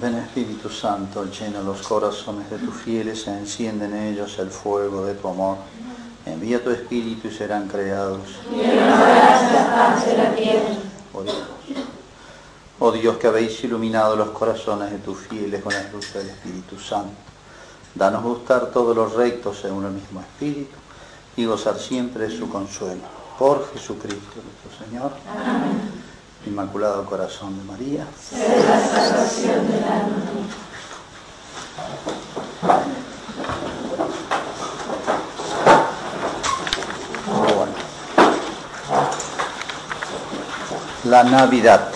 Ven Espíritu Santo, llena los corazones de tus fieles e enciende en ellos el fuego de tu amor. Envía tu Espíritu y serán creados. Oh Dios. Oh Dios que habéis iluminado los corazones de tus fieles con la luz del Espíritu Santo. Danos gustar todos los rectos en uno mismo Espíritu y gozar siempre de su consuelo. Por Jesucristo nuestro Señor. Amén. Inmaculado Corazón de María. La Navidad.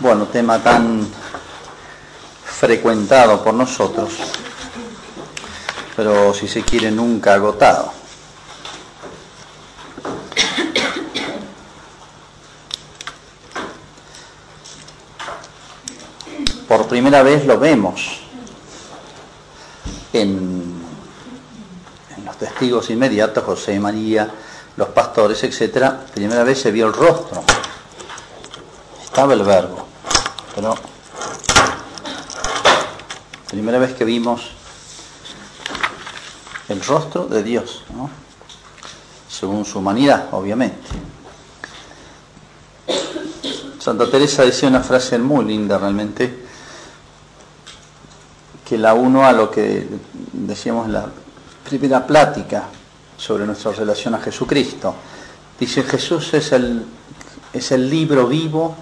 Bueno, tema tan frecuentado por nosotros, pero si se quiere nunca agotado. Por primera vez lo vemos en, en los testigos inmediatos, José y María, los pastores, etc. Primera vez se vio el rostro. Estaba el verbo, pero primera vez que vimos el rostro de Dios, según su humanidad, obviamente. Santa Teresa decía una frase muy linda realmente, que la uno a lo que decíamos en la primera plática sobre nuestra relación a Jesucristo. Dice, Jesús es el, es el libro vivo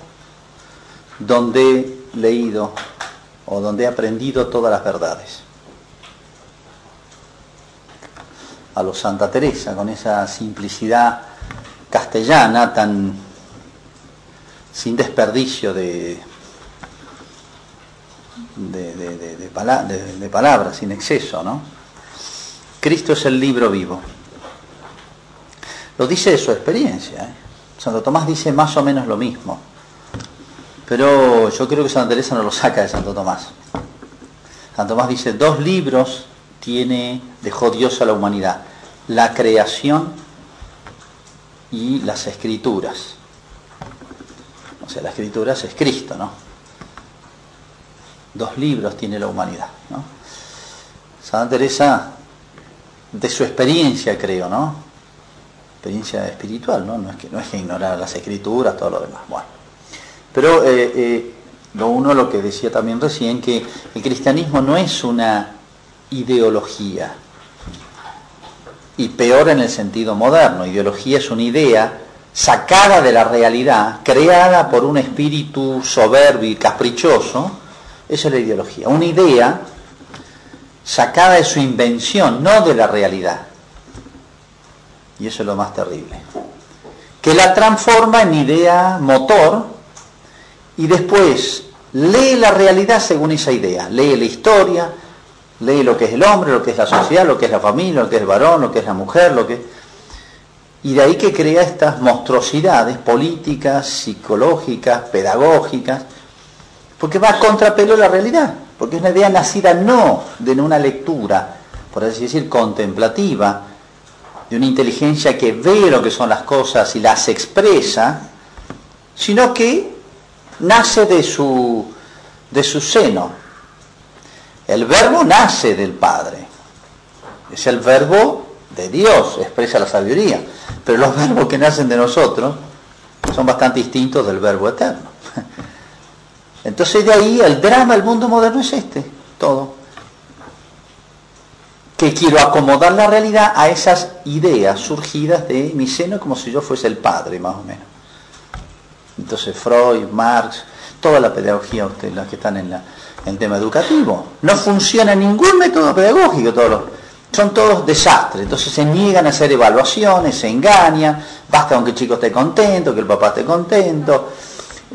donde he leído o donde he aprendido todas las verdades. A los Santa Teresa, con esa simplicidad castellana tan sin desperdicio de, de, de, de, palabras, sin exceso, ¿no? Cristo es el libro vivo. Lo dice de su experiencia. ¿eh? Santo Tomás dice más o menos lo mismo. Pero yo creo que Santa Teresa no lo saca de Santo Tomás. Santo Tomás dice, dos libros tiene, dejó Dios a la humanidad. La creación y las escrituras. O sea, la escritura es Cristo, ¿no? Dos libros tiene la humanidad, ¿no? Santa Teresa, de su experiencia, creo, ¿no? Experiencia espiritual, ¿no? No es que, no es que ignorar las escrituras, todo lo demás. Bueno. Pero eh, eh, lo uno, lo que decía también recién, que el cristianismo no es una ideología, y peor en el sentido moderno. Ideología es una idea sacada de la realidad, creada por un espíritu soberbio y caprichoso, esa es la ideología. Una idea sacada de su invención, no de la realidad. Y eso es lo más terrible. Que la transforma en idea motor y después lee la realidad según esa idea. Lee la historia, lee lo que es el hombre, lo que es la sociedad, lo que es la familia, lo que es el varón, lo que es la mujer, lo que y de ahí que crea estas monstruosidades políticas, psicológicas, pedagógicas, porque va a contrapelo de la realidad, porque es una idea nacida no de una lectura, por así decir, contemplativa, de una inteligencia que ve lo que son las cosas y las expresa, sino que nace de su, de su seno. El verbo nace del Padre, es el verbo de Dios, expresa la sabiduría. Pero los verbos que nacen de nosotros son bastante distintos del verbo eterno. Entonces de ahí el drama del mundo moderno es este, todo. Que quiero acomodar la realidad a esas ideas surgidas de mi seno como si yo fuese el padre, más o menos. Entonces Freud, Marx, toda la pedagogía, ustedes las que están en, la, en tema educativo, no funciona ningún método pedagógico, todos son todos desastres. Entonces se niegan a hacer evaluaciones, se engañan, basta con que el chico esté contento, que el papá esté contento.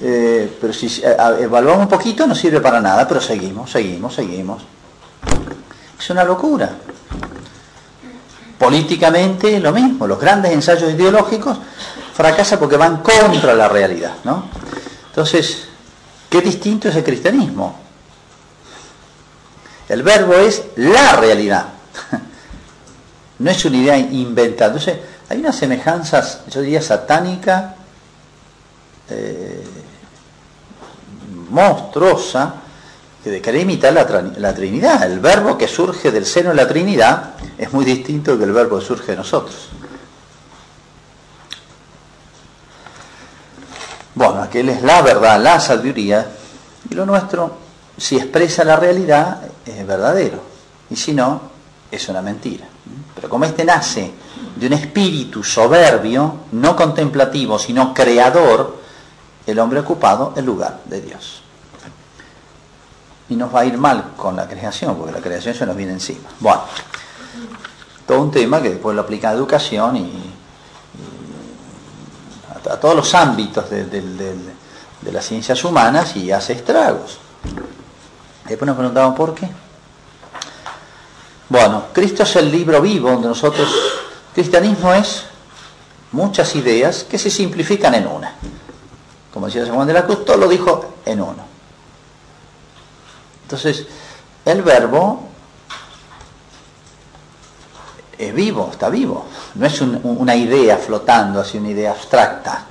Eh, pero si eh, evaluamos un poquito no sirve para nada, pero seguimos, seguimos, seguimos. Es una locura. Políticamente lo mismo, los grandes ensayos ideológicos fracasan porque van contra la realidad. ¿no? Entonces, qué distinto es el cristianismo. El verbo es la realidad. No es una idea inventada. Entonces, hay una semejanza, yo diría, satánica, eh, monstruosa, de querer imitar la, la, Trinidad. El verbo que surge del seno de la Trinidad es muy distinto que el verbo que surge de nosotros. Bueno, aquel es la verdad, la sabiduría, y lo nuestro, si expresa la realidad, es verdadero, y si no, es una mentira. Pero como este nace de un espíritu soberbio, no contemplativo, sino creador, el hombre ha ocupado el lugar de Dios. Y nos va a ir mal con la creación, porque la creación se nos viene encima. Bueno, todo un tema que después lo aplica a educación y, a, todos los ámbitos de, de las ciencias humanas y hace estragos. Después nos preguntamos por qué. Bueno, Cristo es el libro vivo donde nosotros, cristianismo es muchas ideas que se simplifican en una. Como decía San Juan de la Cruz, todo lo dijo en uno. Entonces, el verbo es vivo, está vivo. No es una idea flotando, así una idea abstracta.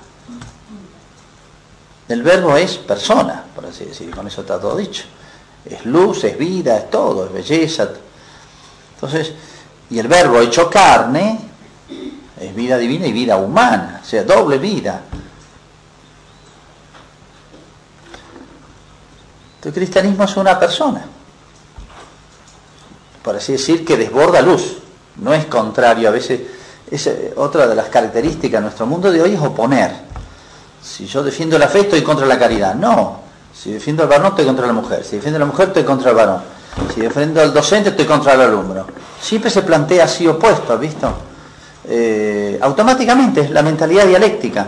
El verbo es persona, por así decir, con eso está todo dicho. Es luz, es vida, es todo, es belleza. Entonces, y el verbo hecho carne es vida divina y vida humana, o sea, doble vida. El cristianismo es una persona, por así decir, que desborda luz, no es contrario, a veces es eh, otra de las características de nuestro mundo de hoy es oponer. Si yo defiendo la fe, estoy contra la caridad. No. Si defiendo al varón, estoy contra la mujer. Si defiendo a la mujer, estoy contra el varón. Si defiendo al docente, estoy contra el alumno. Siempre se plantea así opuesto, ¿has visto? Eh, automáticamente es la mentalidad dialéctica.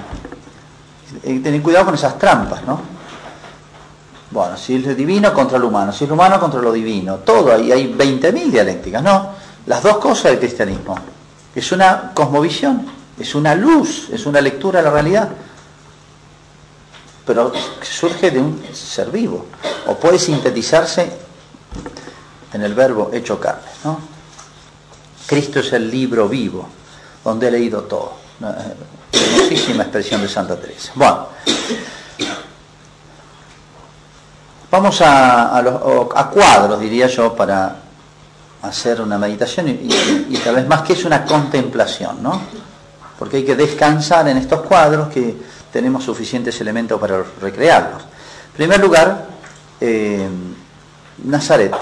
Hay tener cuidado con esas trampas, ¿no? Bueno, si es divino contra lo humano, si es lo humano contra lo divino, todo, ahí hay 20.000 dialécticas, ¿no? Las dos cosas del cristianismo. Es una cosmovisión, es una luz, es una lectura de la realidad pero surge de un ser vivo, o puede sintetizarse en el verbo hecho carne. ¿no? Cristo es el libro vivo, donde he leído todo. Hermosísima expresión de Santa Teresa. Bueno, vamos a, a, cuadros, diría yo, para hacer una meditación y, y, tal vez más que es una contemplación, ¿no? Porque hay que descansar en estos cuadros que tenemos suficientes elementos para recrearlos. En primer lugar, eh, Nazaret.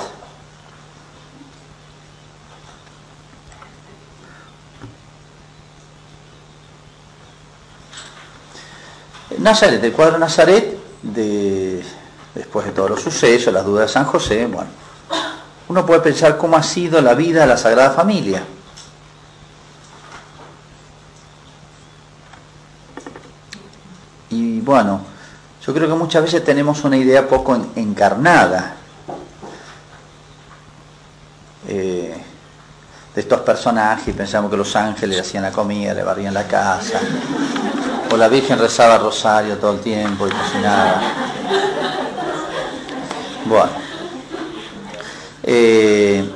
Nazaret, el cuadro Nazaret, de, después de todos los sucesos, las dudas de San José, bueno, uno puede pensar cómo ha sido la vida de la Sagrada Familia. Bueno, yo creo que muchas veces tenemos una idea poco encarnada eh, de estos personajes, pensamos que los ángeles le hacían la comida, le barrían la casa, o la Virgen rezaba rosario todo el tiempo y cocinaba. Bueno, eh,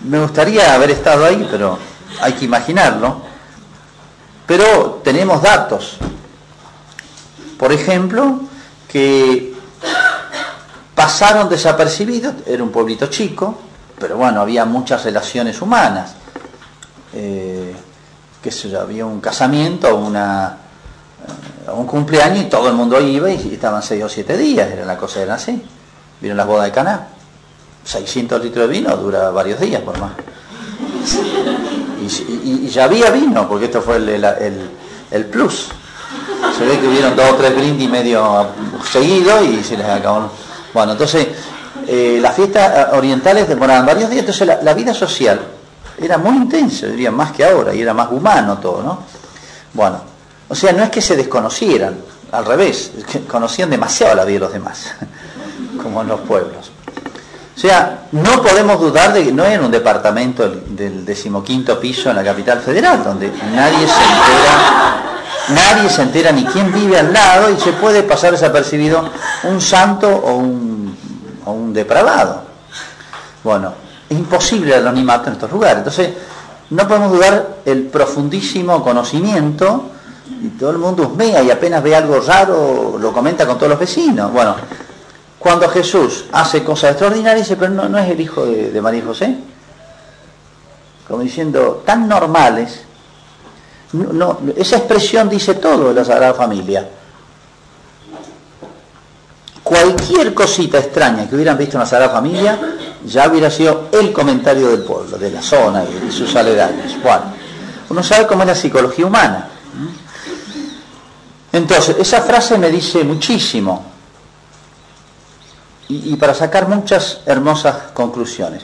me gustaría haber estado ahí, pero hay que imaginarlo. Pero tenemos datos, por ejemplo, que pasaron desapercibidos, era un pueblito chico, pero bueno, había muchas relaciones humanas. Eh, que se había un casamiento, eh, un cumpleaños y todo el mundo iba y estaban seis o siete días, era la cosa era así. Vieron las bodas de Caná. 600 litros de vino dura varios días por más. Y, ya había vino, porque esto fue el plus se ve que hubieron dos o tres brindis medio seguidos y se les acabó. Bueno, entonces eh, las fiestas orientales demoraban varios días, entonces la, vida social era muy intensa, diría más que ahora, y era más humano todo, ¿no? Bueno, o sea, no es que se desconocieran, al revés, conocían demasiado la vida de los demás, como en los pueblos. O sea, no podemos dudar de que no era un departamento del decimoquinto piso en la capital federal, donde nadie se entera nadie se entera ni quién vive al lado y se puede pasar desapercibido un santo o un, depravado. Bueno, es imposible el anonimato en estos lugares. Entonces, no podemos dudar el profundísimo conocimiento y todo el mundo husmea y apenas ve algo raro lo comenta con todos los vecinos. Bueno, cuando Jesús hace cosas extraordinarias, dice, pero no, no es el hijo de, María José. Como diciendo, tan normales. No, esa expresión dice todo de la Sagrada Familia. Cualquier cosita extraña que hubieran visto en la Sagrada Familia ya hubiera sido el comentario del pueblo, de la zona y de sus aledaños. Uno sabe cómo es la psicología humana. Entonces, esa frase me dice muchísimo y, y, para sacar muchas hermosas conclusiones.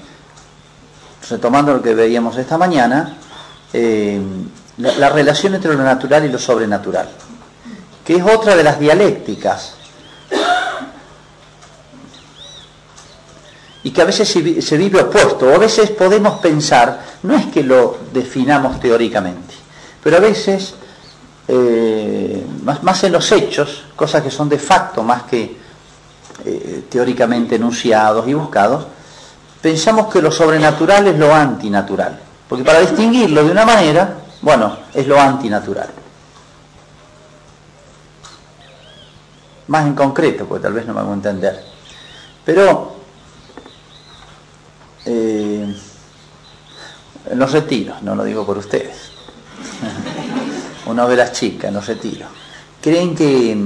Retomando lo que veíamos esta mañana, eh, la, la relación entre lo natural y lo sobrenatural, que es otra de las dialécticas. Y que a veces se vive opuesto, o a veces podemos pensar, no es que lo definamos teóricamente, pero a veces, eh, más, más, en los hechos, cosas que son de facto más que eh, teóricamente enunciados y buscados, pensamos que lo sobrenatural es lo antinatural, porque para distinguirlo de una manera, bueno, es lo antinatural. Más en concreto, porque tal vez no me hago entender. Pero eh, en los retiros, no lo digo por ustedes, una de las chicas en los retiros, creen que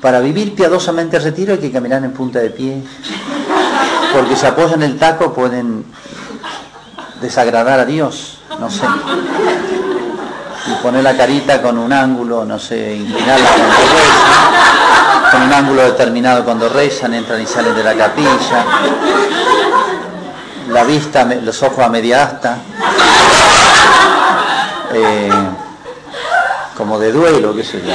para vivir piadosamente el retiro hay que caminar en punta de pie, porque se apoyan el taco pueden desagradar a Dios, no sé, poner la carita con un ángulo, no sé, inclinarla cuando rezan, con un ángulo determinado cuando rezan, entran y salen de la capilla. La vista, los ojos a media asta, eh, como de duelo, qué sé yo,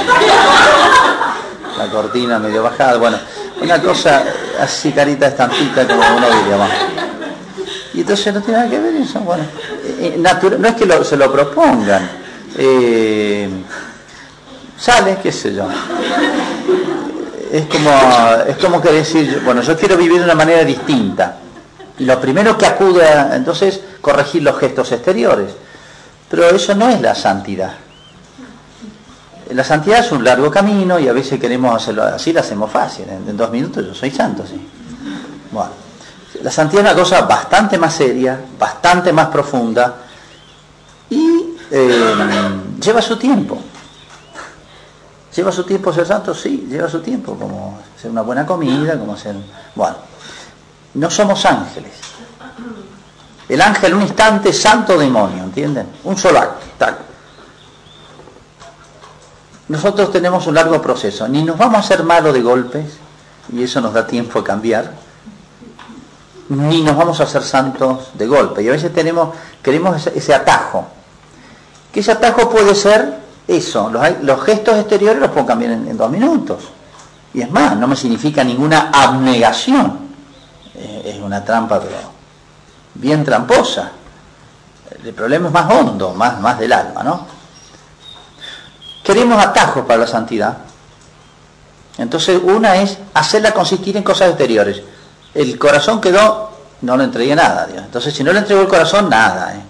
la cortina medio bajada, bueno, una cosa así carita estampita como uno diría, bueno. Y entonces no tiene nada que ver eso, bueno, eh, no es que se lo propongan, eh, sale, qué sé yo. Es como, es como que decir, bueno, yo quiero vivir de una manera distinta y lo primero que acude a, entonces, corregir los gestos exteriores. Pero eso no es la santidad. La santidad es un largo camino y a veces queremos hacerlo así, lo hacemos fácil. En, en dos minutos yo soy santo, sí. Bueno, la santidad es una cosa bastante más seria, bastante más profunda y eh, lleva su tiempo. ¿Lleva su tiempo ser santo? Sí, lleva su tiempo, como hacer una buena comida, como hacer... Bueno, no somos ángeles. El ángel un instante, santo demonio, ¿entienden? Un solo acto. Nosotros tenemos un largo proceso. Ni nos vamos a hacer malo de golpes, y eso nos da tiempo a cambiar, ni nos vamos a hacer santos de golpe. Y a veces tenemos, queremos ese atajo. Que ese atajo puede ser eso. Los, gestos exteriores los puedo cambiar en, dos minutos. Y es más, no me significa ninguna abnegación es una trampa, pero bien tramposa. El problema es más hondo, más, más del alma, ¿no? Queremos atajos para la santidad. Entonces, una es hacerla consistir en cosas exteriores. El corazón quedó, no le entregué nada. Dios. Entonces, si no le entregó el corazón, nada. ¿eh?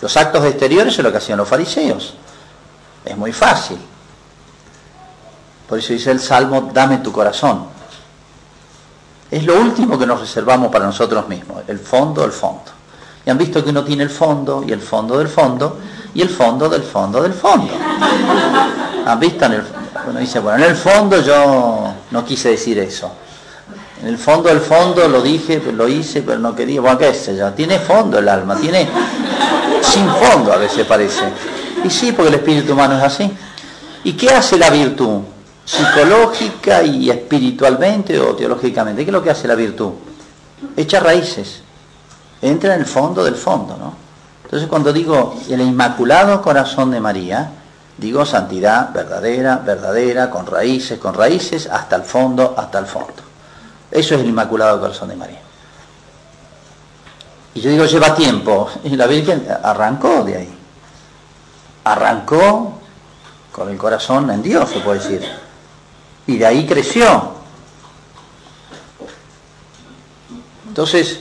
Los actos exteriores es lo que hacían los fariseos. Es muy fácil. Por eso dice el Salmo, dame tu corazón. Es lo último que nos reservamos para nosotros mismos, el fondo del fondo. Y han visto que uno tiene el fondo y el fondo del fondo y el fondo del fondo del fondo. Han visto en el uno dice, bueno, en el fondo yo no quise decir eso. En el fondo del fondo lo dije, lo hice, pero no quería. Bueno, qué sé yo, tiene fondo el alma, tiene sin fondo a veces parece. Y sí, porque el espíritu humano es así. ¿Y qué hace la virtud? psicológica y espiritualmente o teológicamente. ¿Qué es lo que hace la virtud? Echa raíces, entra en el fondo del fondo, ¿no? Entonces cuando digo el inmaculado corazón de María, digo santidad verdadera, verdadera, con raíces, con raíces, hasta el fondo, hasta el fondo. Eso es el inmaculado corazón de María. Y yo digo, lleva tiempo. Y la Virgen arrancó de ahí. Arrancó con el corazón en Dios, se puede decir y de ahí creció. Entonces,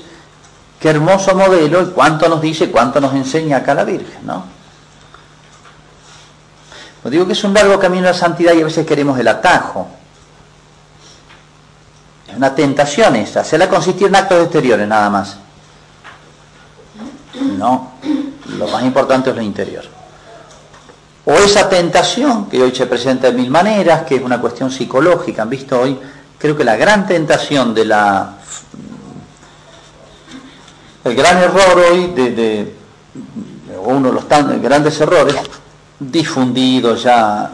Qué hermoso modelo y cuánto nos dice, cuánto nos enseña acá la Virgen, ¿no? Os digo que es un largo camino a la santidad y a veces queremos el atajo. Es una tentación esa, hacerla consistir en actos exteriores nada más. No, lo más importante es lo interior. O esa tentación que hoy se presenta de mil maneras, que es una cuestión psicológica, han visto hoy, creo que la gran tentación de la... El gran error hoy de, de uno de los tan grandes errores difundidos ya,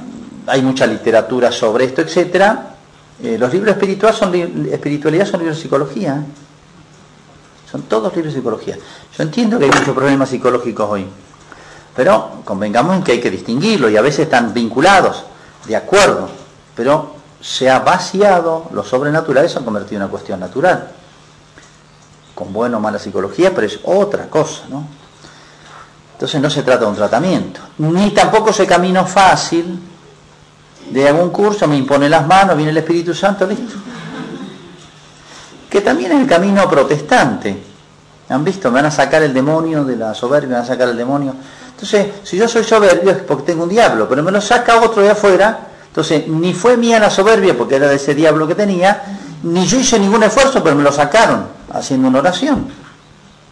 hay mucha literatura sobre esto, etcétera. Eh, los libros espirituales son espiritualidad son libros de psicología. Son todos libros de psicología. Yo entiendo que hay muchos problemas psicológicos hoy, pero convengamos en que hay que distinguirlos y a veces están vinculados, de acuerdo, pero se ha vaciado, lo sobrenatural se ha convertido en una cuestión natural, con buena o mala psicología, pero es otra cosa, ¿no? Entonces no se trata de un tratamiento, ni tampoco ese camino fácil de algún curso, me impone las manos, viene el Espíritu Santo, listo. Que también es el camino protestante. ¿Han visto? Me van a sacar el demonio de la soberbia, me van a sacar el demonio. Entonces, si yo soy soberbio es porque tengo un diablo, pero me lo saca otro de afuera, entonces ni fue mía la soberbia porque era de ese diablo que tenía, ni yo hice ningún esfuerzo, pero me lo sacaron haciendo una oración.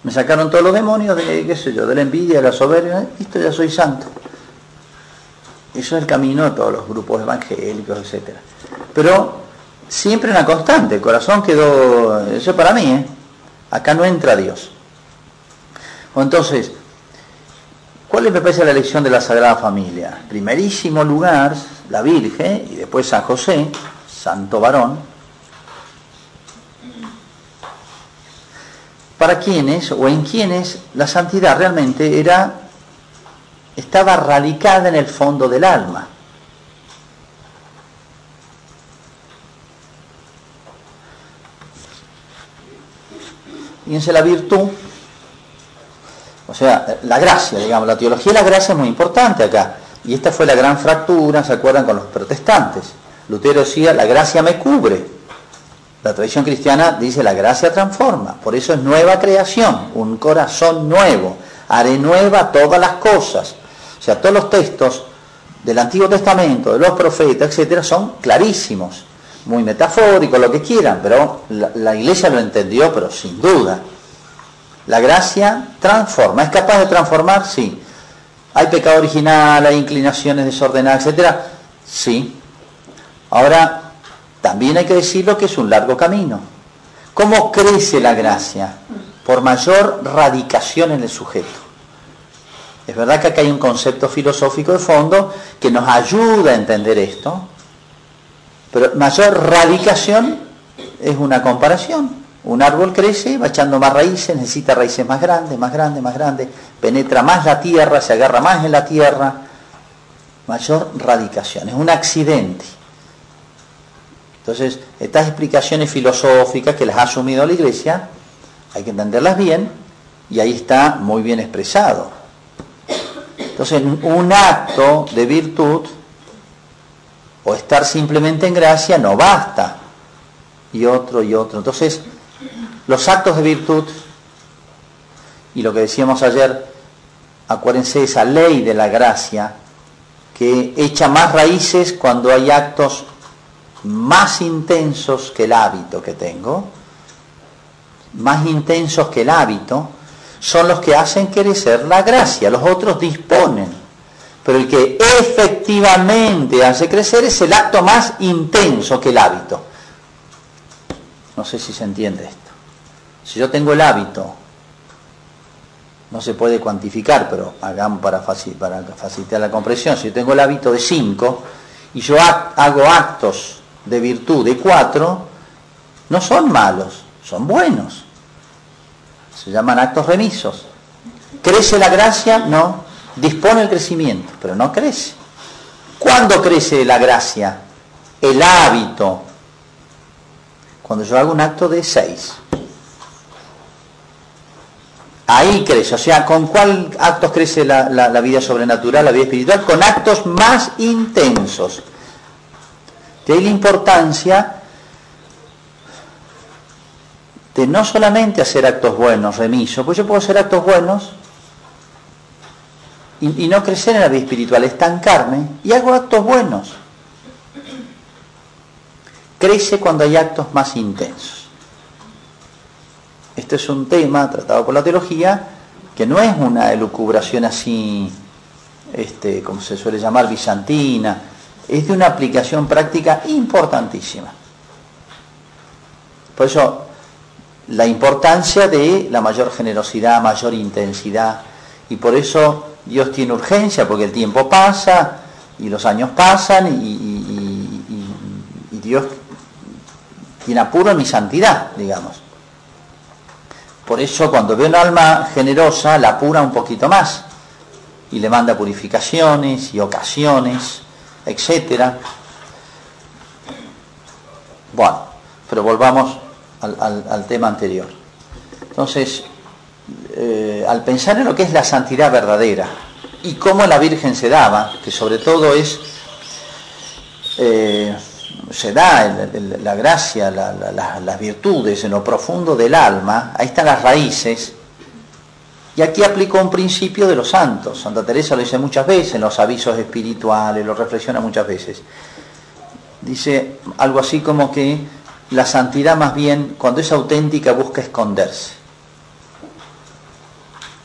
Me sacaron todos los demonios de, qué sé yo, de la envidia, de la soberbia, listo, ya soy santo. Eso es el camino de todos los grupos evangélicos, etc. Pero siempre una constante, el corazón quedó, eso para mí, ¿eh? Acá no entra Dios. Entonces, ¿cuál es me parece la elección de la Sagrada Familia? Primerísimo lugar, la Virgen, y después San José, santo varón, para quienes o en quienes la santidad realmente era estaba radicada en el fondo del alma. Fíjense la virtud, o sea, la gracia, digamos, la teología de la gracia es muy importante acá. Y esta fue la gran fractura, ¿se acuerdan? Con los protestantes. Lutero decía, la gracia me cubre. La tradición cristiana dice la gracia transforma, por eso es nueva creación, un corazón nuevo, haré nueva todas las cosas. O sea, todos los textos del Antiguo Testamento, de los profetas, etcétera, son clarísimos, muy metafóricos, lo que quieran, pero la, la iglesia lo entendió, pero sin duda. La gracia transforma, ¿es capaz de transformar? Sí. ¿Hay pecado original, hay inclinaciones desordenadas, etcétera? Sí. Ahora, también hay que decirlo que es un largo camino. ¿Cómo crece la gracia? Por mayor radicación en el sujeto. Es verdad que acá hay un concepto filosófico de fondo que nos ayuda a entender esto, pero mayor radicación es una comparación. Un árbol crece, va echando más raíces, necesita raíces más grandes, más grandes, más grandes, penetra más la tierra, se agarra más en la tierra. Mayor radicación, es un accidente. Entonces, estas explicaciones filosóficas que las ha asumido la Iglesia, hay que entenderlas bien y ahí está muy bien expresado. Entonces, un acto de virtud o estar simplemente en gracia no basta. Y otro y otro. Entonces, los actos de virtud, y lo que decíamos ayer, acuérdense esa ley de la gracia, que echa más raíces cuando hay actos más intensos que el hábito que tengo, más intensos que el hábito, son los que hacen crecer la gracia, los otros disponen. Pero el que efectivamente hace crecer es el acto más intenso que el hábito. No sé si se entiende esto. Si yo tengo el hábito, no se puede cuantificar, pero hagamos para, facilitar la comprensión, si yo tengo el hábito de 5 y yo hago actos de virtud de cuatro no son malos, son buenos. Se llaman actos remisos. ¿Crece la gracia? No. Dispone el crecimiento, pero no crece. ¿Cuándo crece la gracia? El hábito. Cuando yo hago un acto de seis. Ahí crece. O sea, ¿con cuál actos crece la, vida sobrenatural, la vida espiritual? Con actos más intensos de ahí la importancia de no solamente hacer actos buenos, remiso, pues yo puedo hacer actos buenos y, no crecer en la vida espiritual, estancarme y hago actos buenos. Crece cuando hay actos más intensos. Este es un tema tratado por la teología que no es una elucubración así, este, como se suele llamar, bizantina, es de una aplicación práctica importantísima. Por eso, la importancia de la mayor generosidad, mayor intensidad, y por eso Dios tiene urgencia, porque el tiempo pasa y los años pasan y, Dios tiene apuro en mi santidad, digamos. Por eso cuando ve un alma generosa, la apura un poquito más y le manda purificaciones y ocasiones, etcétera. Bueno, pero volvamos al, al, al tema anterior. Entonces, eh, al pensar en lo que es la santidad verdadera y cómo la Virgen se daba, que sobre todo es, eh, se da la gracia, la, la, las virtudes en lo profundo del alma, ahí están las raíces, y aquí aplicó un principio de los santos. Santa Teresa lo dice muchas veces en los avisos espirituales, lo reflexiona muchas veces. Dice algo así como que la santidad más bien, cuando es auténtica, busca esconderse.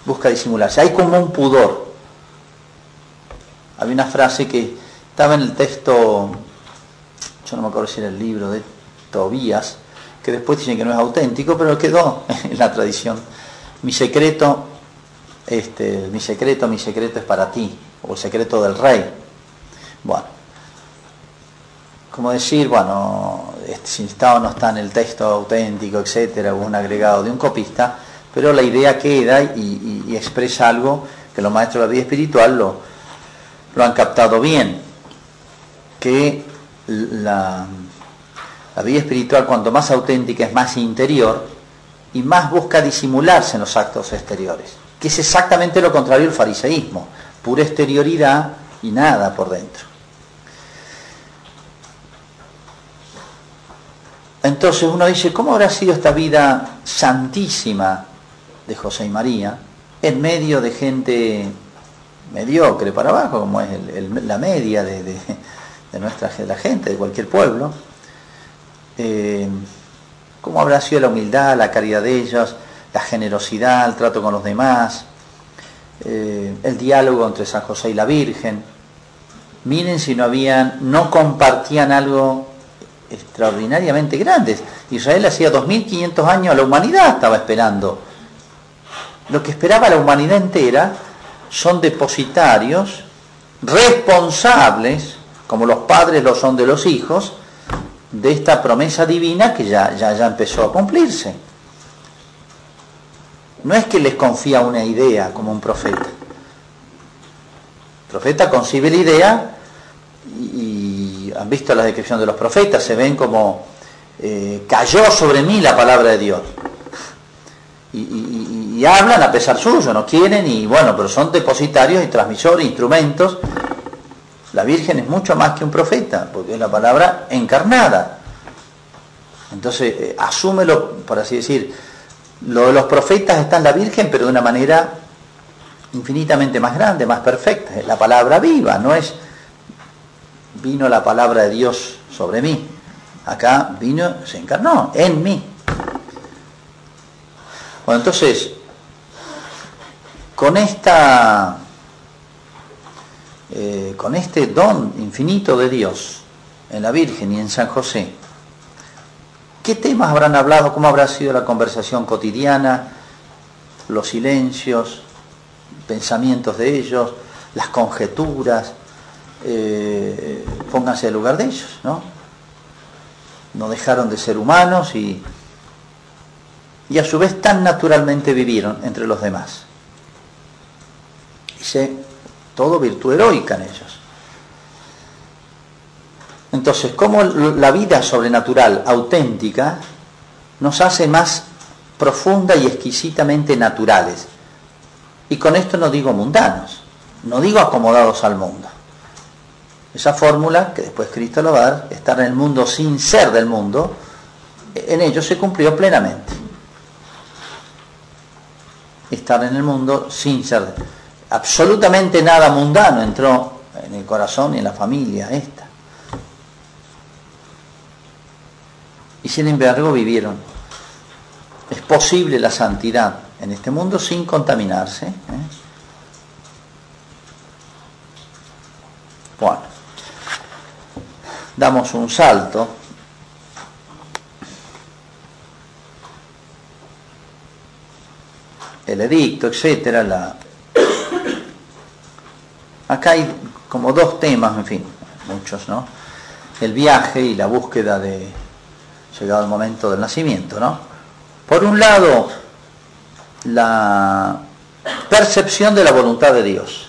Busca disimularse. Hay como un pudor. Había una frase que estaba en el texto, yo no me acuerdo si era el libro de Tobías, que después dicen que no es auténtico, pero quedó en la tradición. Mi secreto este, mi secreto, mi secreto es para ti, o el secreto del rey. Bueno, como decir, bueno, este, si está o no está en el texto auténtico, etcétera, o un agregado de un copista, pero la idea queda y, y, expresa algo que los maestros de la vida espiritual lo, lo han captado bien, que la, la vida espiritual cuanto más auténtica es más interior y más busca disimularse en los actos exteriores que es exactamente lo contrario del fariseísmo, pura exterioridad y nada por dentro. Entonces uno dice, ¿cómo habrá sido esta vida santísima de José y María en medio de gente mediocre para abajo, como es la media de, nuestra de la gente, de cualquier pueblo? Eh, ¿Cómo habrá sido la humildad, la caridad de ellos? la generosidad, el trato con los demás, eh, el diálogo entre San José y la Virgen. Miren si no habían, no compartían algo extraordinariamente grande. Israel hacía 2500 años la humanidad estaba esperando. Lo que esperaba la humanidad entera son depositarios responsables, como los padres lo son de los hijos, de esta promesa divina que ya, ya, ya empezó a cumplirse. No es que les confía una idea como un profeta. El profeta concibe la idea y, han visto la descripción de los profetas, se ven como eh, cayó sobre mí la palabra de Dios. Y, hablan a pesar suyo, no quieren y bueno, pero son depositarios y transmisores, instrumentos. La Virgen es mucho más que un profeta, porque es la palabra encarnada. Entonces, eh, asúmelo, por así decir, lo de los profetas está en la Virgen, pero de una manera infinitamente más grande, más perfecta. Es la palabra viva, no es vino la palabra de Dios sobre mí. Acá vino, se encarnó en mí. Bueno, entonces, con esta eh, con este don infinito de Dios en la Virgen y en San José, ¿Qué temas habrán hablado? ¿Cómo habrá sido la conversación cotidiana? Los silencios, pensamientos de ellos, las conjeturas. Eh, pónganse en lugar de ellos, ¿no? No dejaron de ser humanos y, y a su vez tan naturalmente vivieron entre los demás. Dice, todo virtud heroica en ellos. Entonces, cómo la vida sobrenatural, auténtica, nos hace más profunda y exquisitamente naturales. Y con esto no digo mundanos, no digo acomodados al mundo. Esa fórmula, que después Cristo lo va a dar, estar en el mundo sin ser del mundo, en ello se cumplió plenamente. Estar en el mundo sin ser absolutamente nada mundano entró en el corazón y en la familia esta. Y sin embargo vivieron. Es posible la santidad en este mundo sin contaminarse. ¿eh? Bueno, damos un salto. El edicto, etcétera, la... acá hay como dos temas, en fin, muchos, ¿no? El viaje y la búsqueda de, llegado el momento del nacimiento, ¿no? Por un lado, la percepción de la voluntad de Dios.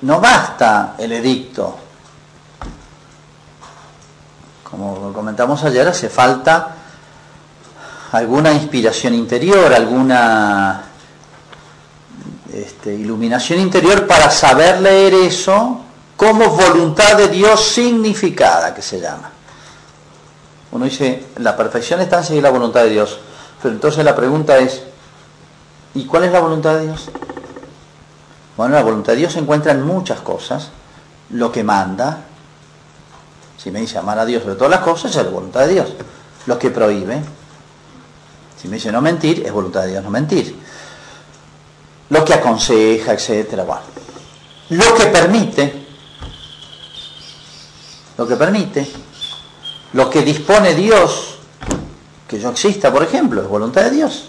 No basta el edicto. Como comentamos ayer, hace falta alguna inspiración interior, alguna este, iluminación interior para saber leer eso como voluntad de Dios significada, que se llama. Uno dice, la perfección está en seguir la voluntad de Dios. Pero entonces la pregunta es, ¿y cuál es la voluntad de Dios? Bueno, la voluntad de Dios se encuentra en muchas cosas. Lo que manda, si me dice amar a Dios sobre todas las cosas, es la voluntad de Dios. Lo que prohíbe, si me dice no mentir, es voluntad de Dios no mentir. Lo que aconseja, etcétera, bueno. Lo que permite, lo que permite, lo que dispone Dios, que yo exista, por ejemplo, es voluntad de Dios.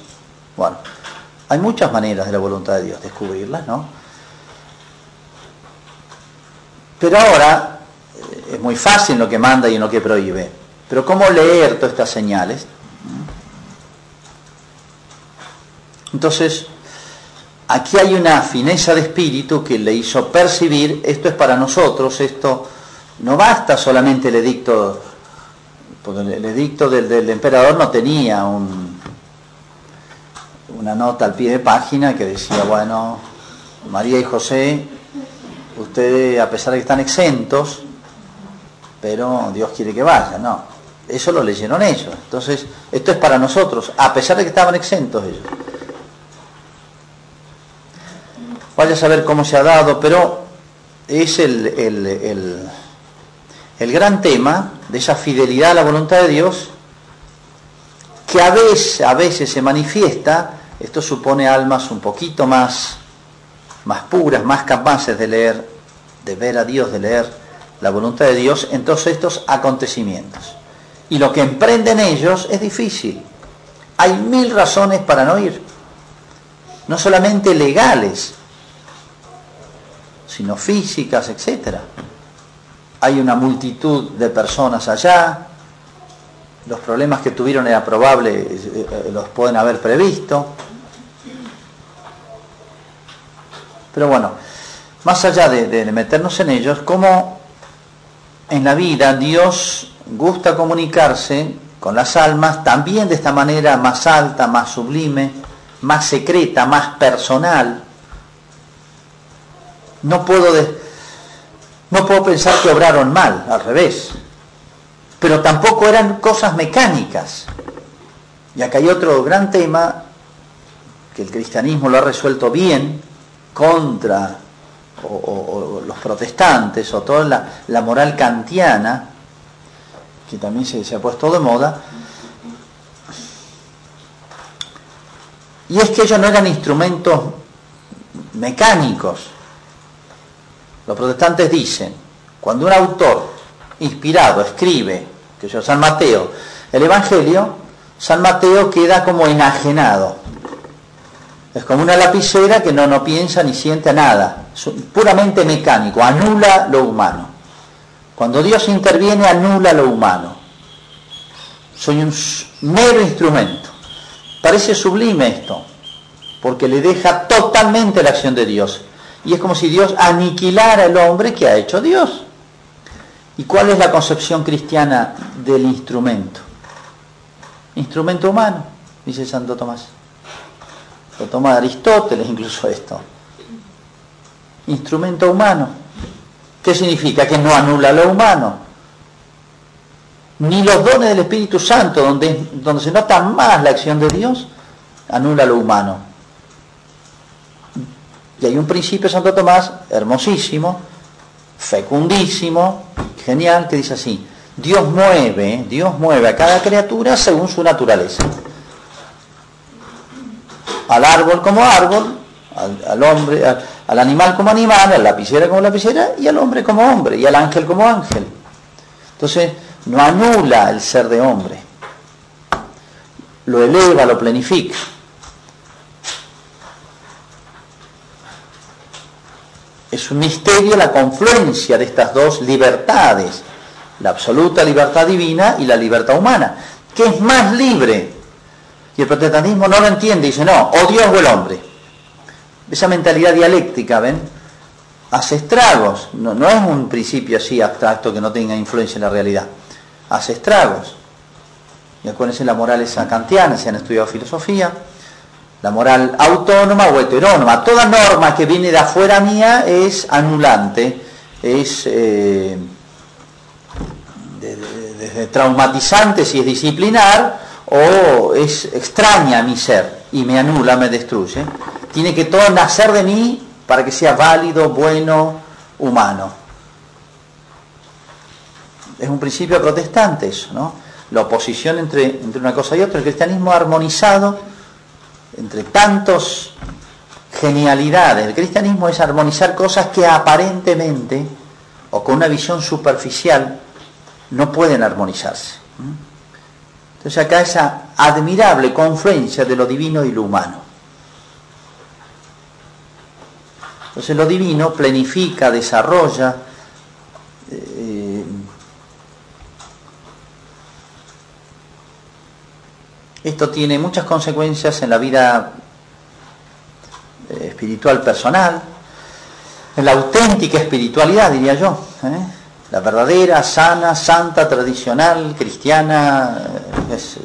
Bueno, hay muchas maneras de la voluntad de Dios, descubrirlas, ¿no? Pero ahora muy fácil lo que manda y en lo que prohíbe. Pero ¿cómo leer todas estas señales? Entonces, aquí hay una fineza de espíritu que le hizo percibir, esto es para nosotros, esto no basta solamente el edicto, el edicto del, emperador no tenía un, una nota al pie de página que decía, bueno, María y José, ustedes a pesar de que están exentos, pero Dios quiere que vayan, no. Eso lo leyeron ellos. Entonces, esto es para nosotros, a pesar de que estaban exentos ellos. Vaya a saber cómo se ha dado, pero es el, el, gran tema de esa fidelidad a la voluntad de Dios que a veces, a veces se manifiesta, esto supone almas un poquito más, más puras, más capaces de leer, de ver a Dios, de leer la voluntad de Dios en todos estos acontecimientos. Y lo que emprenden ellos es difícil. Hay mil razones para no ir, no solamente legales, sino físicas, etc. Hay una multitud de personas allá, los problemas que tuvieron era probable, eh, eh, los pueden haber previsto. Pero bueno, más allá de, meternos en ellos, como en la vida Dios gusta comunicarse con las almas también de esta manera más alta, más sublime, más secreta, más personal, no puedo, no puedo pensar que obraron mal, al revés. Pero tampoco eran cosas mecánicas. Y acá hay otro gran tema que el cristianismo lo ha resuelto bien contra los protestantes o toda la, moral kantiana, que también se, se ha puesto de moda, y es que ellos no eran instrumentos mecánicos, los protestantes dicen, cuando un autor inspirado escribe, que yo San Mateo, el Evangelio, San Mateo queda como enajenado. Es como una lapicera que no, no piensa ni siente nada, puramente mecánico, anula lo humano. Cuando Dios interviene, anula lo humano. Soy un mero instrumento. Parece sublime esto, porque le deja totalmente la acción de Dios. Y es como si Dios aniquilara al hombre que ha hecho Dios. ¿Y cuál es la concepción cristiana del instrumento? Instrumento humano, dice Santo Tomás. Lo toma Aristóteles incluso esto. Instrumento humano. ¿Qué significa? Que no anula lo humano. ni los dones del Espíritu Santo, donde, donde se nota más la acción de Dios, anula lo humano. Y hay un principio Santo Tomás hermosísimo, fecundísimo, genial, que dice así, Dios mueve, Dios mueve a cada criatura según su naturaleza. Al árbol como árbol, al, hombre, al, al, animal como animal, a la lapicera como lapicera y al hombre como hombre y al ángel como ángel. Entonces, no anula el ser de hombre, lo eleva, lo planifica. Es un misterio la confluencia de estas dos libertades, la absoluta libertad divina y la libertad humana, que es más libre. Y el protestantismo no lo entiende, dice, no, o Dios o el hombre. Esa mentalidad dialéctica, ¿ven? Hace estragos, no, no es un principio así abstracto que no tenga influencia en la realidad, hace estragos. Y acuérdense, la moral es kantiana, si han estudiado filosofía, la moral autónoma o heterónoma. Toda norma que viene de afuera mía es anulante, es eh, traumatizante si es disciplinar o es extraña a mi ser y me anula, me destruye. Tiene que todo nacer de mí para que sea válido, bueno, humano. Es un principio protestante eso, ¿no? La oposición entre, entre una cosa y otra, el cristianismo armonizado entre tantos genialidades. El cristianismo es armonizar cosas que aparentemente o con una visión superficial no pueden armonizarse. Entonces acá esa admirable confluencia de lo divino y lo humano. Entonces lo divino planifica, desarrolla, eh, esto tiene muchas consecuencias en la vida eh, espiritual personal, en la auténtica espiritualidad, diría yo. ¿eh? La verdadera, sana, santa, tradicional, cristiana, es,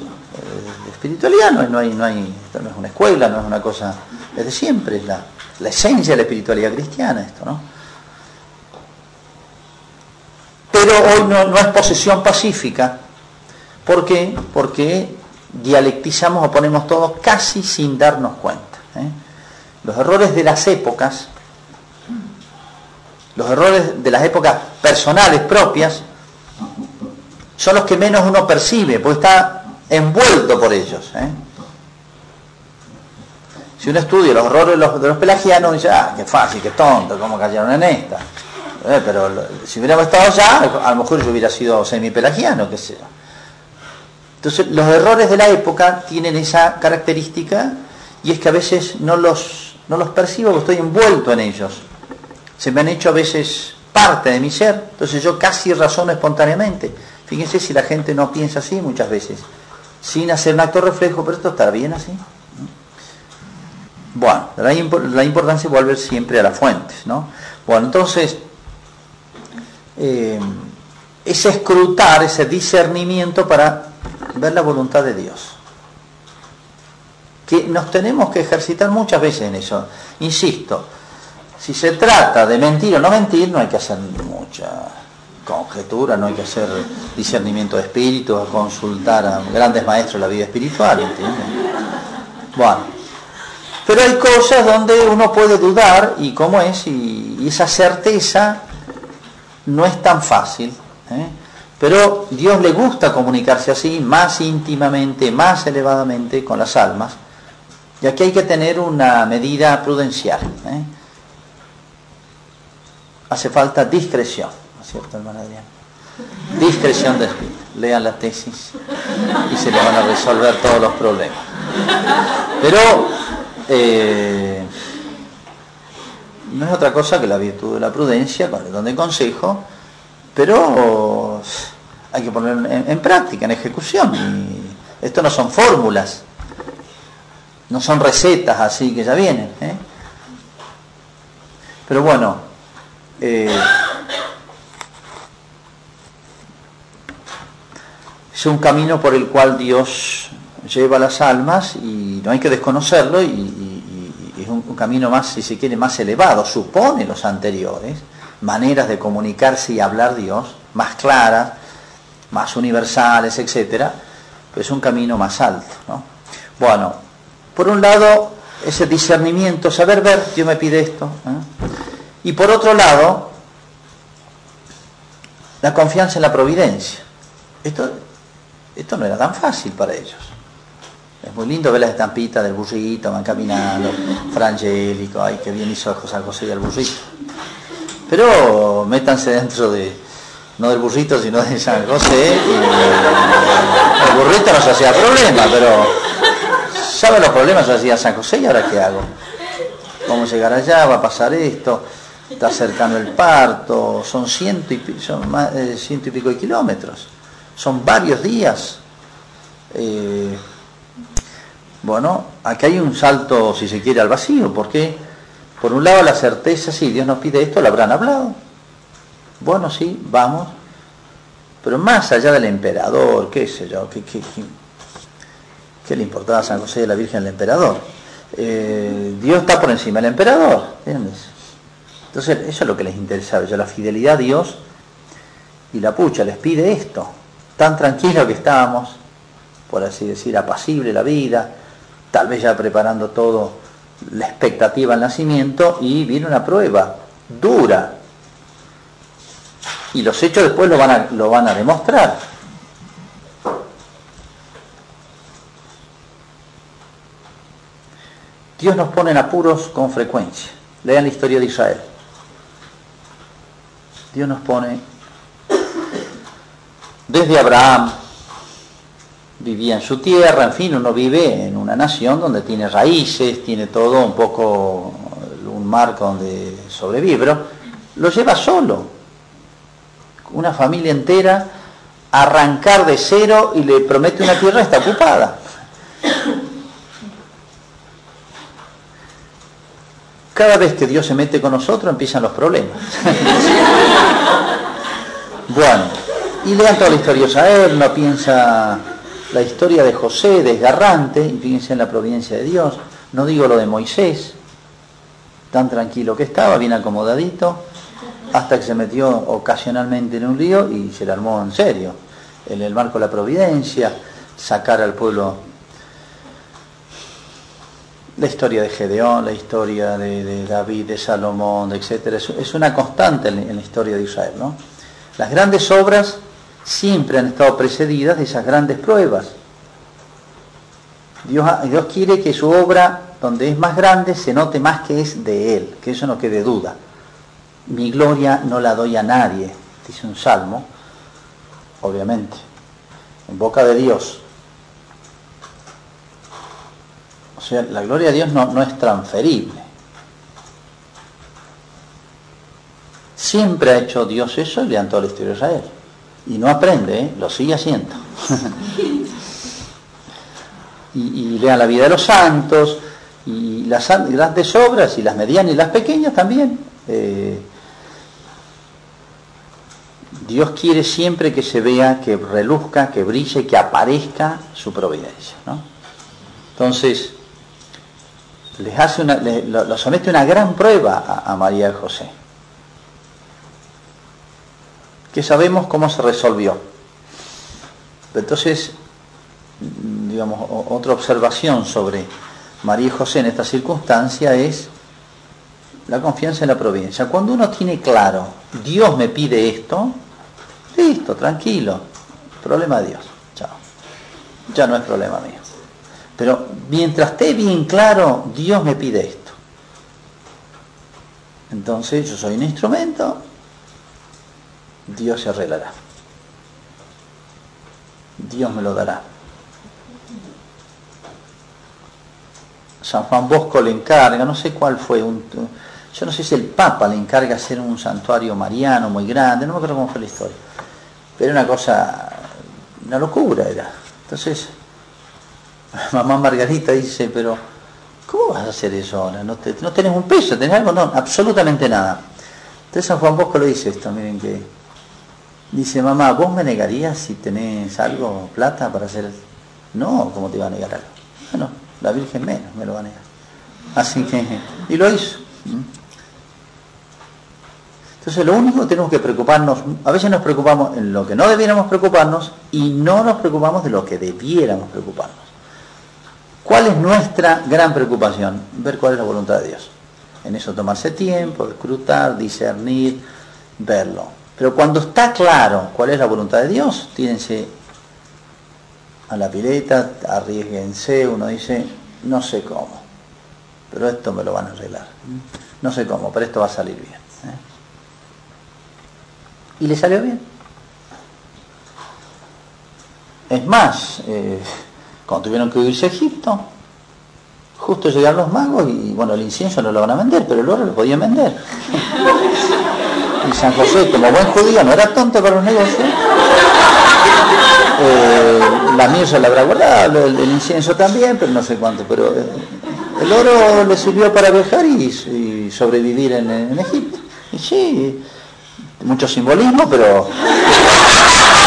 espiritualidad no, no, hay, no, hay, no es una escuela, no es una cosa, desde siempre, es la, la esencia de la espiritualidad cristiana esto, ¿no? Pero hoy no, es posesión pacífica. ¿Por qué? Porque dialectizamos o ponemos todo casi sin darnos cuenta. ¿eh? Los errores de las épocas, los errores de las épocas personales propias, son los que menos uno percibe, porque está envuelto por ellos. ¿eh? Si uno estudia los errores de los, de los pelagianos, dice, ah, qué fácil, qué tonto, cómo cayeron en esta. Eh, pero si hubiéramos estado allá, a lo mejor yo hubiera sido semi-pelagiano, qué sé Entonces, los errores de la época tienen esa característica y es que a veces no los percibo porque estoy envuelto en ellos. Se me han hecho a veces parte de mi ser, entonces yo casi razono espontáneamente. Fíjense si la gente no piensa así muchas veces, sin hacer un acto reflejo, pero esto está bien así. Bueno, la, importancia es volver siempre a las fuentes, ¿no? Bueno, entonces, eh, ese escrutar, ese discernimiento para ver la voluntad de Dios. Que nos tenemos que ejercitar muchas veces en eso. Insisto, si se trata de mentir o no mentir, no hay que hacer mucha conjetura, no hay que hacer discernimiento de espíritu, a consultar a grandes maestros de la vida espiritual, ¿entiendes? Bueno, pero hay cosas donde uno puede dudar y cómo es, y, esa certeza no es tan fácil. ¿eh? Pero Dios le gusta comunicarse así, más íntimamente, más elevadamente con las almas. Y aquí hay que tener una medida prudencial. ¿eh? Hace falta discreción, ¿no es cierto, hermana Adriana? Discreción de espíritu. Lean la tesis y se le van a resolver todos los problemas. Pero eh, no es otra cosa que la virtud de la prudencia, con el don de consejo, pero hay que poner en, práctica, en ejecución. Esto no son fórmulas, no son recetas así que ya vienen. ¿eh? Pero bueno, eh, es un camino por el cual Dios lleva las almas y no hay que desconocerlo y, es un, camino más, si se quiere, más elevado, supone los anteriores, maneras de comunicarse y hablar Dios, más claras, más universales, etcétera, pues es un camino más alto. ¿no? Bueno, por un lado, ese discernimiento, saber ver, Dios me pide esto. ¿eh? Y por otro lado, la confianza en la providencia. Esto, esto no era tan fácil para ellos. Es muy lindo ver las estampitas del burrito, van caminando, frangélico, ay, qué bien hizo San José y el burrito. Pero métanse dentro de, no del burrito, sino de San José. Y, el burrito no se hacía problema, pero ¿sabe los problemas hacía San José y ahora qué hago? ¿Cómo llegar allá? ¿Va a pasar esto? Está cercano el parto, son ciento y, son más, eh, ciento y pico de kilómetros, son varios días. Eh, bueno, aquí hay un salto, si se quiere, al vacío, porque por un lado la certeza, sí, Dios nos pide esto, lo habrán hablado. Bueno, sí, vamos. Pero más allá del emperador, qué sé yo, qué, qué le importaba a San José de la Virgen al emperador. Eh, Dios está por encima del emperador, ¿entiendes? Entonces, eso es lo que les interesaba, yo la fidelidad a Dios y la pucha les pide esto, tan tranquilo que estábamos, por así decir, apacible la vida, tal vez ya preparando todo la expectativa al nacimiento y viene una prueba dura. Y los hechos después lo van a, lo van a demostrar. Dios nos pone en apuros con frecuencia. Lean la historia de Israel. Dios nos pone desde Abraham, vivía en su tierra, en fin, uno vive en una nación donde tiene raíces, tiene todo un poco un marco donde sobrevive, pero lo lleva solo. Una familia entera, arrancar de cero y le promete una tierra está ocupada. Cada vez que Dios se mete con nosotros empiezan los problemas. bueno, y lean toda la historia de Israel, no piensa la historia de José, desgarrante, y fíjense en la providencia de Dios, no digo lo de Moisés, tan tranquilo que estaba, bien acomodadito, hasta que se metió ocasionalmente en un lío y se le armó en serio, en el marco de la providencia, sacar al pueblo la historia de Gedeón, la historia de, David, de Salomón, etc. Es, es, una constante en, en la historia de Israel. ¿no? Las grandes obras siempre han estado precedidas de esas grandes pruebas. Dios, Dios, quiere que su obra, donde es más grande, se note más que es de Él, que eso no quede duda. Mi gloria no la doy a nadie, dice un salmo, obviamente, en boca de Dios. O sea, la gloria de Dios no, no es transferible. Siempre ha hecho Dios eso y le han toda la historia de Israel y no aprende, ¿eh? lo sigue haciendo. y, y, lean la vida de los santos, y las grandes obras, y las medianas y las pequeñas también. Eh, Dios quiere siempre que se vea, que reluzca, que brille, que aparezca su providencia. ¿no? Entonces, les hace una, les, lo, somete una gran prueba a, a María y José que sabemos cómo se resolvió. Entonces, digamos, otra observación sobre María y José en esta circunstancia es la confianza en la providencia. Cuando uno tiene claro, Dios me pide esto, listo, tranquilo, problema de Dios, chao. Ya no es problema mío. Pero mientras esté bien claro, Dios me pide esto. Entonces yo soy un instrumento, Dios se arreglará. Dios me lo dará. San Juan Bosco le encarga, no sé cuál fue, un, yo no sé si el Papa le encarga hacer un santuario mariano muy grande, no me acuerdo cómo fue la historia, pero una cosa, una locura era. Entonces, mamá Margarita dice, pero ¿cómo vas a hacer eso ahora? No, te, tenés un peso, tenés algo, no, absolutamente nada. Entonces San Juan Bosco le dice esto, miren que Dice, mamá, ¿vos me negarías si tenés algo, plata para hacer? No, ¿cómo te iba a negar algo? Bueno, la Virgen menos me lo va a negar. Así que, y lo hizo. Entonces Entonces lo único que tenemos que preocuparnos, a veces nos preocupamos en lo que no debiéramos preocuparnos y no nos preocupamos de lo que debiéramos preocuparnos. ¿Cuál es nuestra gran preocupación? Ver cuál es la voluntad de Dios. En eso tomarse tiempo, escrutar, discernir, verlo. Pero cuando está claro cuál es la voluntad de Dios, tírense a la pileta, arriesguense, uno dice, no sé cómo, pero esto me lo van a arreglar. No sé cómo, pero esto va a salir bien. ¿eh? Y le salió bien. Es más, eh, cuando tuvieron que irse a Egipto, justo llegaron los magos y bueno, el incienso no lo van a vender, pero el oro lo podían vender. Y San José, como buen judío, no era tonto para los negocios. Eh, la mirza la habrá guardado, el, incienso también, pero no sé cuánto. Pero eh, el oro le sirvió para viajar y, y sobrevivir en, en, Egipto. Y sí, mucho simbolismo, pero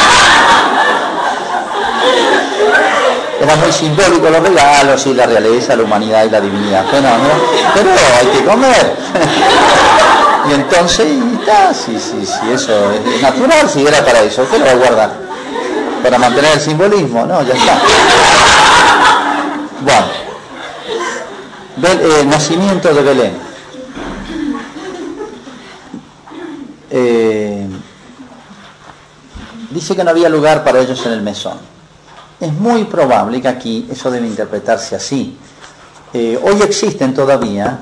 era muy simbólico los regalos y la realeza, la humanidad y la divinidad. Pero, ¿no? pero hay que comer. y entonces, y está, sí, sí, sí, eso es natural, si era para eso, ¿qué lo va a guardar? Para mantener el simbolismo, no, ya está. Bueno, eh, nacimiento de Belén. Eh, dice que no había lugar para ellos en el mesón. Es muy probable que aquí eso debe interpretarse así. Eh, hoy existen todavía,